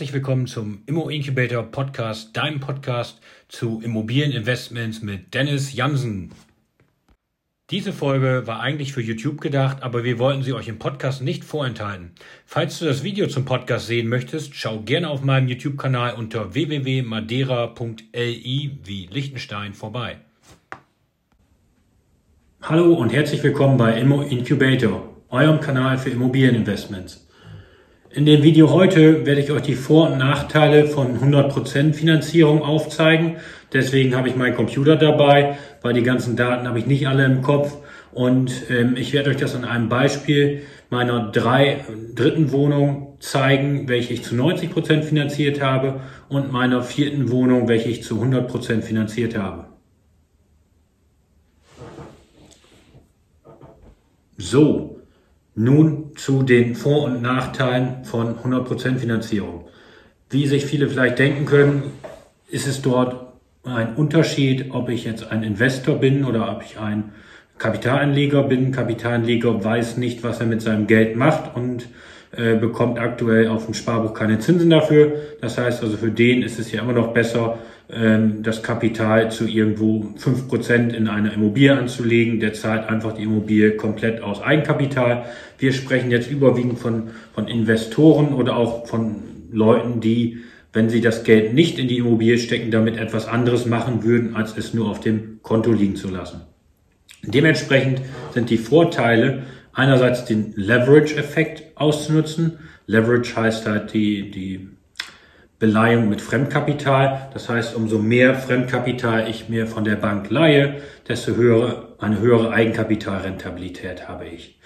Herzlich willkommen zum Immo Incubator Podcast, deinem Podcast zu Immobilieninvestments mit Dennis Jansen. Diese Folge war eigentlich für YouTube gedacht, aber wir wollten sie euch im Podcast nicht vorenthalten. Falls du das Video zum Podcast sehen möchtest, schau gerne auf meinem YouTube-Kanal unter www.madeira.li wie Liechtenstein vorbei. Hallo und herzlich willkommen bei Immo Incubator, eurem Kanal für Immobilieninvestments. In dem Video heute werde ich euch die Vor- und Nachteile von 100% Finanzierung aufzeigen. Deswegen habe ich meinen Computer dabei, weil die ganzen Daten habe ich nicht alle im Kopf. Und ähm, ich werde euch das an einem Beispiel meiner drei dritten Wohnung zeigen, welche ich zu 90% finanziert habe und meiner vierten Wohnung, welche ich zu 100% finanziert habe. So, nun zu den Vor- und Nachteilen von 100% Finanzierung. Wie sich viele vielleicht denken können, ist es dort ein Unterschied, ob ich jetzt ein Investor bin oder ob ich ein Kapitalanleger bin. Kapitalanleger weiß nicht, was er mit seinem Geld macht und äh, bekommt aktuell auf dem Sparbuch keine Zinsen dafür. Das heißt also für den ist es ja immer noch besser, das Kapital zu irgendwo fünf Prozent in eine Immobilie anzulegen. Der zahlt einfach die Immobilie komplett aus Eigenkapital. Wir sprechen jetzt überwiegend von, von Investoren oder auch von Leuten, die, wenn sie das Geld nicht in die Immobilie stecken, damit etwas anderes machen würden, als es nur auf dem Konto liegen zu lassen. Dementsprechend sind die Vorteile, einerseits den Leverage-Effekt auszunutzen. Leverage heißt halt die, die Beleihung mit Fremdkapital. Das heißt, umso mehr Fremdkapital ich mir von der Bank leihe, desto höhere, eine höhere Eigenkapitalrentabilität habe ich.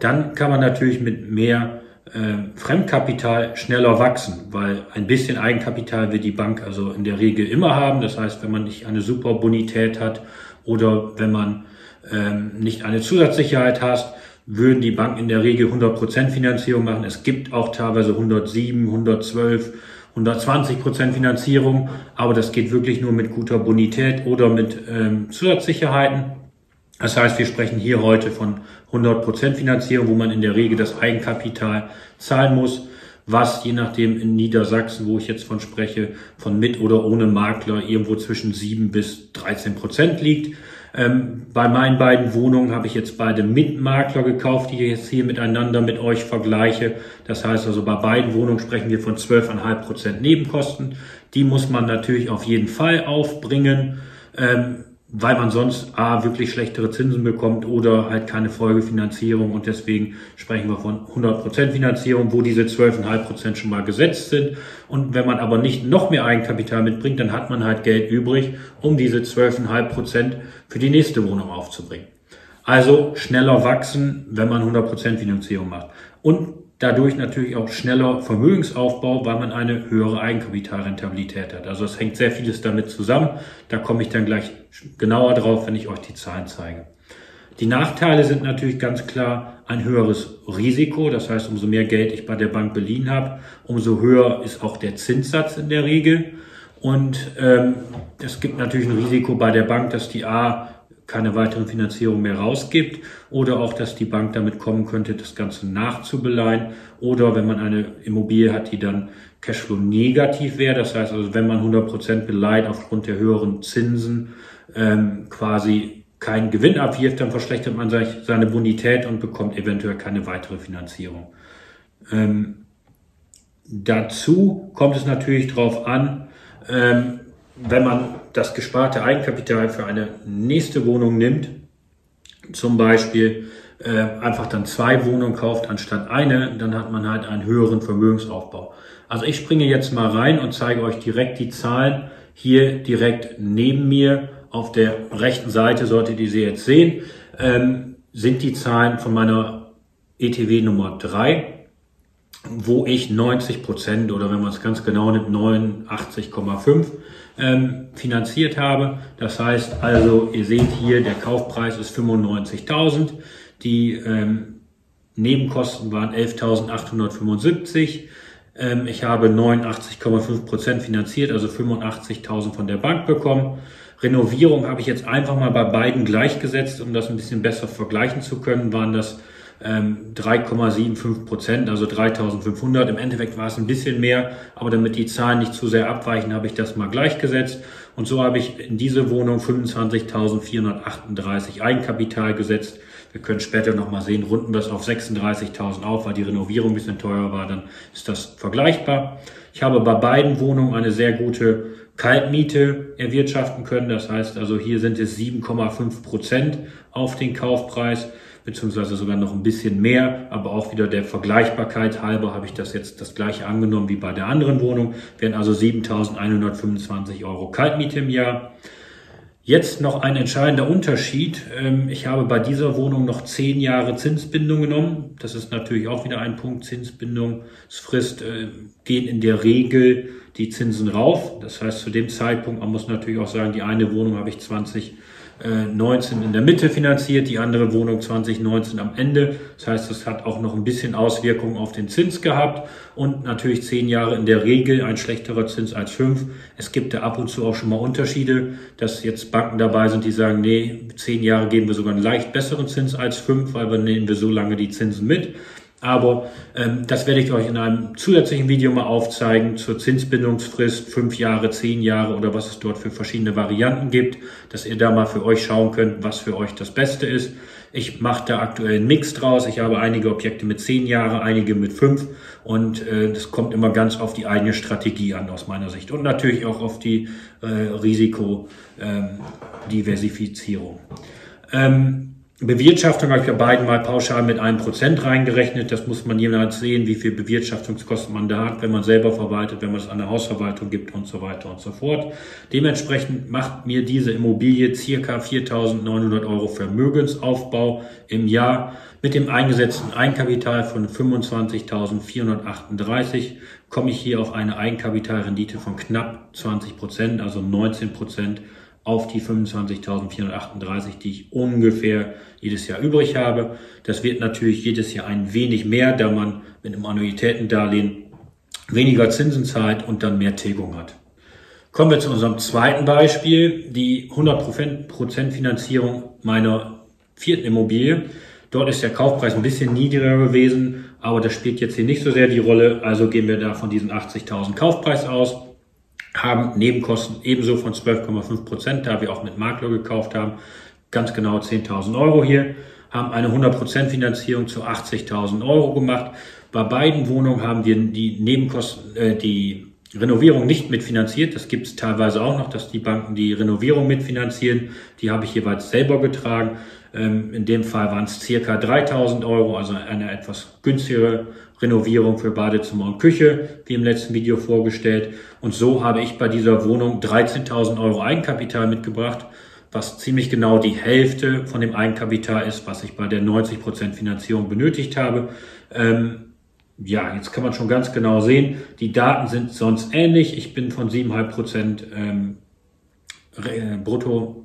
Dann kann man natürlich mit mehr äh, Fremdkapital schneller wachsen, weil ein bisschen Eigenkapital wird die Bank also in der Regel immer haben. Das heißt, wenn man nicht eine super Bonität hat oder wenn man ähm, nicht eine Zusatzsicherheit hat, würden die Banken in der Regel 100% Finanzierung machen. Es gibt auch teilweise 107, 112, 120% Finanzierung, aber das geht wirklich nur mit guter Bonität oder mit ähm, Zusatzsicherheiten. Das heißt, wir sprechen hier heute von 100% Finanzierung, wo man in der Regel das Eigenkapital zahlen muss, was je nachdem in Niedersachsen, wo ich jetzt von spreche, von mit oder ohne Makler irgendwo zwischen 7 bis 13 Prozent liegt. Ähm, bei meinen beiden Wohnungen habe ich jetzt beide mit Makler gekauft, die ich jetzt hier miteinander mit euch vergleiche. Das heißt also, bei beiden Wohnungen sprechen wir von 12,5 Prozent Nebenkosten. Die muss man natürlich auf jeden Fall aufbringen. Ähm, weil man sonst A, wirklich schlechtere Zinsen bekommt oder halt keine Folgefinanzierung und deswegen sprechen wir von 100% Finanzierung, wo diese 12,5% schon mal gesetzt sind und wenn man aber nicht noch mehr Eigenkapital mitbringt, dann hat man halt Geld übrig, um diese 12,5% für die nächste Wohnung aufzubringen. Also schneller wachsen, wenn man 100% Finanzierung macht. Und dadurch natürlich auch schneller Vermögensaufbau, weil man eine höhere Eigenkapitalrentabilität hat. Also es hängt sehr vieles damit zusammen. Da komme ich dann gleich genauer drauf, wenn ich euch die Zahlen zeige. Die Nachteile sind natürlich ganz klar ein höheres Risiko. Das heißt, umso mehr Geld ich bei der Bank beliehen habe, umso höher ist auch der Zinssatz in der Regel. Und ähm, es gibt natürlich ein Risiko bei der Bank, dass die A keine weiteren Finanzierung mehr rausgibt oder auch, dass die Bank damit kommen könnte, das Ganze nachzubeleihen oder wenn man eine Immobilie hat, die dann Cashflow negativ wäre, das heißt also, wenn man 100% beleiht aufgrund der höheren Zinsen ähm, quasi keinen Gewinn abwirft, dann verschlechtert man seine Bonität und bekommt eventuell keine weitere Finanzierung. Ähm, dazu kommt es natürlich darauf an, ähm, wenn man das gesparte Eigenkapital für eine nächste Wohnung nimmt, zum Beispiel äh, einfach dann zwei Wohnungen kauft anstatt eine, dann hat man halt einen höheren Vermögensaufbau. Also ich springe jetzt mal rein und zeige euch direkt die Zahlen hier direkt neben mir auf der rechten Seite, solltet ihr sie jetzt sehen, ähm, sind die Zahlen von meiner ETW Nummer 3 wo ich 90 Prozent oder wenn man es ganz genau nimmt, 89,5 ähm, finanziert habe. Das heißt also, ihr seht hier, der Kaufpreis ist 95.000, die ähm, Nebenkosten waren 11.875. Ähm, ich habe 89,5 Prozent finanziert, also 85.000 von der Bank bekommen. Renovierung habe ich jetzt einfach mal bei beiden gleichgesetzt, um das ein bisschen besser vergleichen zu können, waren das 3,75 ähm, Prozent, also 3.500. Im Endeffekt war es ein bisschen mehr, aber damit die Zahlen nicht zu sehr abweichen, habe ich das mal gleichgesetzt. Und so habe ich in diese Wohnung 25.438 Eigenkapital gesetzt. Wir können später nochmal sehen, runden es auf 36.000 auf, weil die Renovierung ein bisschen teurer war, dann ist das vergleichbar. Ich habe bei beiden Wohnungen eine sehr gute Kaltmiete erwirtschaften können. Das heißt also, hier sind es 7,5 Prozent auf den Kaufpreis beziehungsweise sogar noch ein bisschen mehr, aber auch wieder der Vergleichbarkeit halber habe ich das jetzt das gleiche angenommen wie bei der anderen Wohnung, wären also 7.125 Euro Kaltmiete im Jahr. Jetzt noch ein entscheidender Unterschied. Ähm, ich habe bei dieser Wohnung noch zehn Jahre Zinsbindung genommen. Das ist natürlich auch wieder ein Punkt. Zinsbindungsfrist äh, gehen in der Regel die Zinsen rauf. Das heißt, zu dem Zeitpunkt, man muss natürlich auch sagen, die eine Wohnung habe ich 20 19 in der Mitte finanziert, die andere Wohnung 2019 am Ende. Das heißt, es hat auch noch ein bisschen Auswirkungen auf den Zins gehabt und natürlich zehn Jahre in der Regel ein schlechterer Zins als fünf. Es gibt da ab und zu auch schon mal Unterschiede, dass jetzt Banken dabei sind, die sagen, nee, zehn Jahre geben wir sogar einen leicht besseren Zins als fünf, weil wir nehmen wir so lange die Zinsen mit. Aber ähm, das werde ich euch in einem zusätzlichen Video mal aufzeigen zur Zinsbindungsfrist, fünf Jahre, zehn Jahre oder was es dort für verschiedene Varianten gibt, dass ihr da mal für euch schauen könnt, was für euch das Beste ist. Ich mache da aktuell einen Mix draus. Ich habe einige Objekte mit zehn Jahre, einige mit fünf und äh, das kommt immer ganz auf die eigene Strategie an aus meiner Sicht und natürlich auch auf die äh, Risikodiversifizierung. Ähm, Bewirtschaftung habe ich bei beiden mal pauschal mit einem Prozent reingerechnet. Das muss man jeweils sehen, wie viel Bewirtschaftungskosten man da hat, wenn man selber verwaltet, wenn man es an der Hausverwaltung gibt und so weiter und so fort. Dementsprechend macht mir diese Immobilie circa 4.900 Euro Vermögensaufbau im Jahr. Mit dem eingesetzten Eigenkapital von 25.438 komme ich hier auf eine Eigenkapitalrendite von knapp 20 Prozent, also 19 Prozent auf die 25.438, die ich ungefähr jedes Jahr übrig habe. Das wird natürlich jedes Jahr ein wenig mehr, da man mit einem Annuitätendarlehen weniger Zinsen zahlt und dann mehr Tilgung hat. Kommen wir zu unserem zweiten Beispiel, die 100% Finanzierung meiner vierten Immobilie. Dort ist der Kaufpreis ein bisschen niedriger gewesen, aber das spielt jetzt hier nicht so sehr die Rolle. Also gehen wir da von diesen 80.000 Kaufpreis aus haben Nebenkosten ebenso von 12,5 Prozent, da wir auch mit Makler gekauft haben, ganz genau 10.000 Euro hier, haben eine 100% Finanzierung zu 80.000 Euro gemacht. Bei beiden Wohnungen haben wir die Nebenkosten, äh, die Renovierung nicht mitfinanziert. Das gibt es teilweise auch noch, dass die Banken die Renovierung mitfinanzieren. Die habe ich jeweils selber getragen. Ähm, in dem Fall waren es circa 3000 Euro, also eine etwas günstigere Renovierung für Badezimmer und Küche, wie im letzten Video vorgestellt. Und so habe ich bei dieser Wohnung 13.000 Euro Eigenkapital mitgebracht, was ziemlich genau die Hälfte von dem Eigenkapital ist, was ich bei der 90% Finanzierung benötigt habe. Ähm, ja, jetzt kann man schon ganz genau sehen, die Daten sind sonst ähnlich. Ich bin von 7,5% ähm, Brutto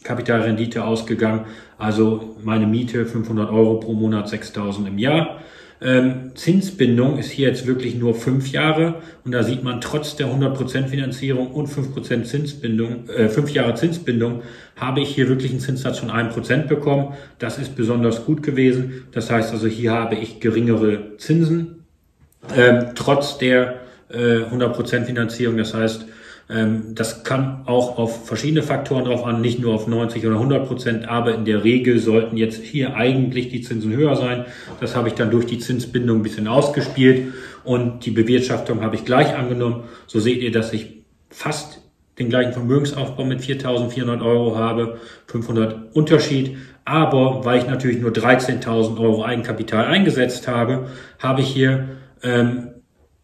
Eigenkapitalrendite ausgegangen. Also meine Miete 500 Euro pro Monat, 6.000 im Jahr. Ähm, Zinsbindung ist hier jetzt wirklich nur fünf Jahre und da sieht man trotz der 100% Finanzierung und 5% Zinsbindung, äh, fünf Jahre Zinsbindung, habe ich hier wirklich einen Zinssatz von 1% bekommen. Das ist besonders gut gewesen. Das heißt also, hier habe ich geringere Zinsen, ähm, trotz der äh, 100% Finanzierung. Das heißt, ähm, das kann auch auf verschiedene Faktoren drauf an, nicht nur auf 90 oder 100 Prozent, aber in der Regel sollten jetzt hier eigentlich die Zinsen höher sein. Das habe ich dann durch die Zinsbindung ein bisschen ausgespielt und die Bewirtschaftung habe ich gleich angenommen. So seht ihr, dass ich fast den gleichen Vermögensaufbau mit 4.400 Euro habe, 500 Unterschied. Aber weil ich natürlich nur 13.000 Euro Eigenkapital eingesetzt habe, habe ich hier ähm,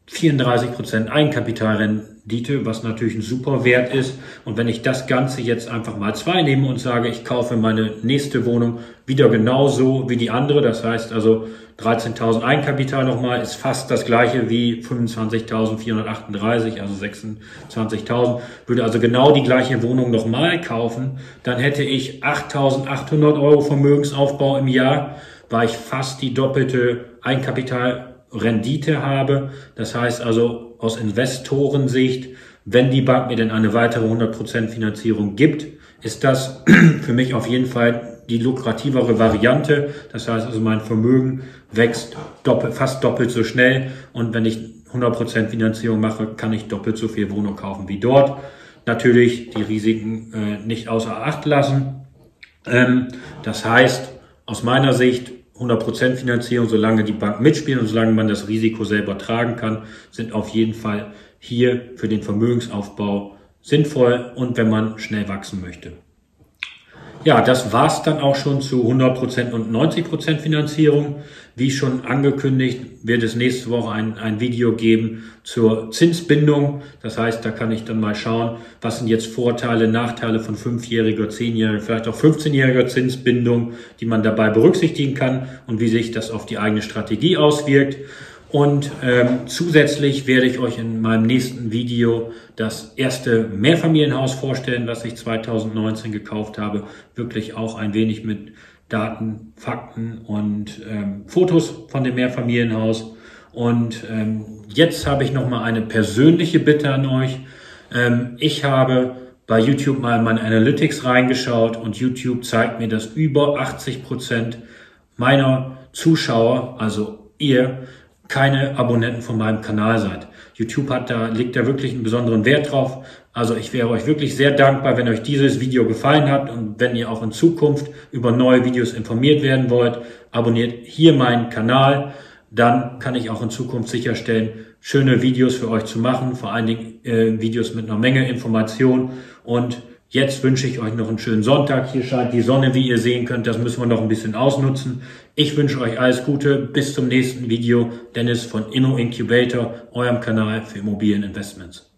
34 Prozent Eigenkapitalrendite, was natürlich ein super Wert ist. Und wenn ich das Ganze jetzt einfach mal zwei nehme und sage, ich kaufe meine nächste Wohnung wieder genauso wie die andere, das heißt also 13.000 Eigenkapital nochmal ist fast das gleiche wie 25.438, also 26.000, würde also genau die gleiche Wohnung nochmal kaufen, dann hätte ich 8.800 Euro Vermögensaufbau im Jahr, war ich fast die doppelte Eigenkapital Rendite habe. Das heißt also aus Investorensicht, wenn die Bank mir denn eine weitere 100% Finanzierung gibt, ist das für mich auf jeden Fall die lukrativere Variante. Das heißt also, mein Vermögen wächst doppelt, fast doppelt so schnell. Und wenn ich 100% Finanzierung mache, kann ich doppelt so viel Wohnung kaufen wie dort. Natürlich die Risiken äh, nicht außer Acht lassen. Ähm, das heißt, aus meiner Sicht 100% Finanzierung, solange die Bank mitspielt und solange man das Risiko selber tragen kann, sind auf jeden Fall hier für den Vermögensaufbau sinnvoll und wenn man schnell wachsen möchte. Ja, das war's dann auch schon zu 100% und 90% Finanzierung. Wie schon angekündigt, wird es nächste Woche ein, ein Video geben zur Zinsbindung. Das heißt, da kann ich dann mal schauen, was sind jetzt Vorteile, Nachteile von fünfjähriger, zehnjähriger, vielleicht auch 15-jähriger Zinsbindung, die man dabei berücksichtigen kann und wie sich das auf die eigene Strategie auswirkt. Und ähm, zusätzlich werde ich euch in meinem nächsten Video das erste Mehrfamilienhaus vorstellen, was ich 2019 gekauft habe. Wirklich auch ein wenig mit Daten, Fakten und ähm, Fotos von dem Mehrfamilienhaus. Und ähm, jetzt habe ich noch mal eine persönliche Bitte an euch. Ähm, ich habe bei YouTube mal in meine Analytics reingeschaut und YouTube zeigt mir, dass über 80 Prozent meiner Zuschauer, also ihr, keine Abonnenten von meinem Kanal seid. YouTube hat da, legt da wirklich einen besonderen Wert drauf. Also ich wäre euch wirklich sehr dankbar, wenn euch dieses Video gefallen hat und wenn ihr auch in Zukunft über neue Videos informiert werden wollt, abonniert hier meinen Kanal. Dann kann ich auch in Zukunft sicherstellen, schöne Videos für euch zu machen, vor allen Dingen äh, Videos mit einer Menge Information und Jetzt wünsche ich euch noch einen schönen Sonntag. Hier scheint die Sonne, wie ihr sehen könnt. Das müssen wir noch ein bisschen ausnutzen. Ich wünsche euch alles Gute. Bis zum nächsten Video. Dennis von Immo Incubator, eurem Kanal für Immobilieninvestments.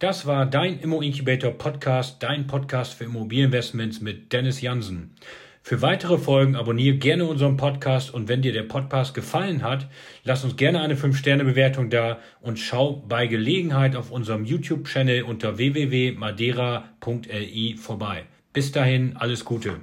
Das war dein Immo Incubator Podcast, dein Podcast für Immobilieninvestments mit Dennis Jansen. Für weitere Folgen abonniere gerne unseren Podcast und wenn dir der Podcast gefallen hat, lass uns gerne eine 5-Sterne-Bewertung da und schau bei Gelegenheit auf unserem YouTube-Channel unter www.madeira.li vorbei. Bis dahin, alles Gute.